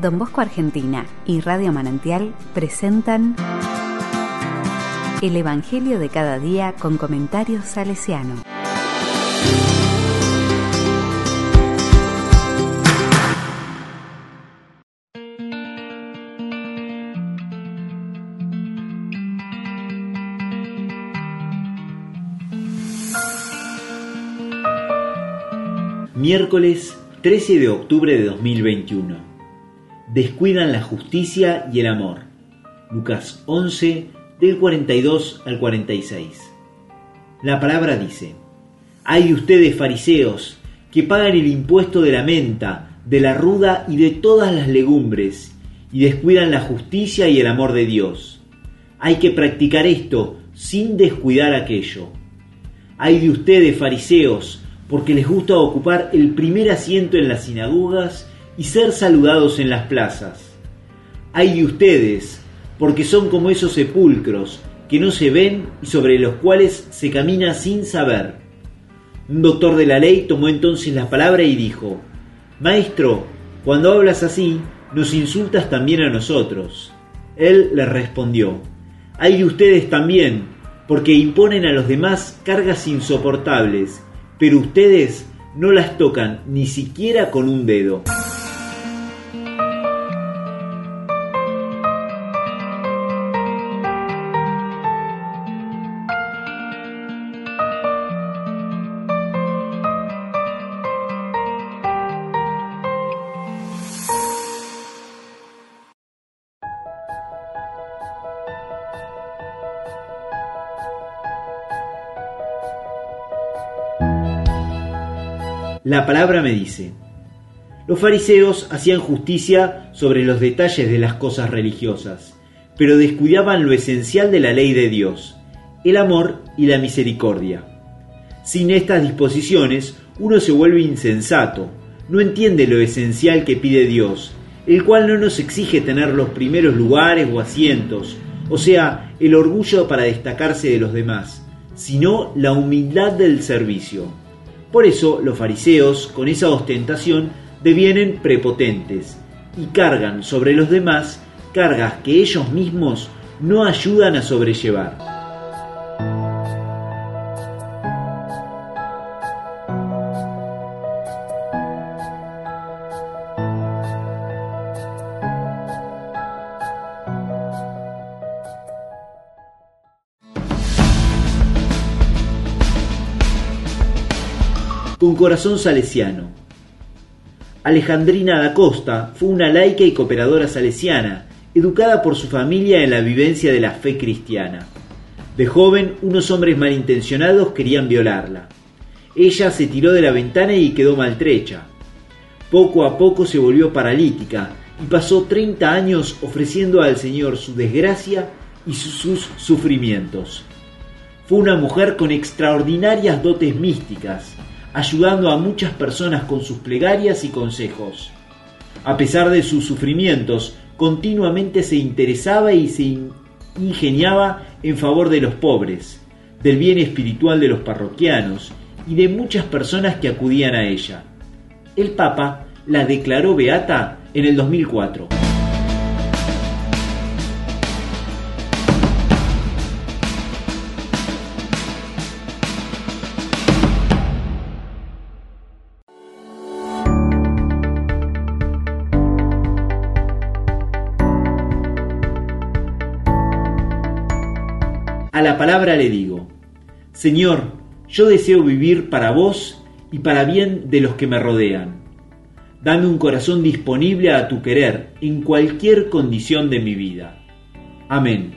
Don Bosco Argentina y Radio Manantial presentan El Evangelio de cada día con comentarios salesiano. Miércoles 13 de octubre de 2021. Descuidan la justicia y el amor. Lucas 11 del 42 al 46. La palabra dice, Hay de ustedes fariseos que pagan el impuesto de la menta, de la ruda y de todas las legumbres, y descuidan la justicia y el amor de Dios. Hay que practicar esto sin descuidar aquello. Hay de ustedes fariseos porque les gusta ocupar el primer asiento en las sinagogas y ser saludados en las plazas. Hay de ustedes, porque son como esos sepulcros que no se ven y sobre los cuales se camina sin saber. Un doctor de la ley tomó entonces la palabra y dijo, Maestro, cuando hablas así, nos insultas también a nosotros. Él le respondió, Hay de ustedes también, porque imponen a los demás cargas insoportables, pero ustedes no las tocan ni siquiera con un dedo. La palabra me dice, los fariseos hacían justicia sobre los detalles de las cosas religiosas, pero descuidaban lo esencial de la ley de Dios, el amor y la misericordia. Sin estas disposiciones, uno se vuelve insensato, no entiende lo esencial que pide Dios, el cual no nos exige tener los primeros lugares o asientos, o sea, el orgullo para destacarse de los demás, sino la humildad del servicio. Por eso los fariseos, con esa ostentación, devienen prepotentes y cargan sobre los demás cargas que ellos mismos no ayudan a sobrellevar. Con corazón salesiano. Alejandrina da Costa fue una laica y cooperadora salesiana, educada por su familia en la vivencia de la fe cristiana. De joven, unos hombres malintencionados querían violarla. Ella se tiró de la ventana y quedó maltrecha. Poco a poco se volvió paralítica y pasó 30 años ofreciendo al Señor su desgracia y sus sufrimientos. Fue una mujer con extraordinarias dotes místicas, ayudando a muchas personas con sus plegarias y consejos. A pesar de sus sufrimientos, continuamente se interesaba y se ingeniaba en favor de los pobres, del bien espiritual de los parroquianos y de muchas personas que acudían a ella. El Papa la declaró beata en el 2004. A la palabra le digo, Señor, yo deseo vivir para vos y para bien de los que me rodean. Dame un corazón disponible a tu querer en cualquier condición de mi vida. Amén.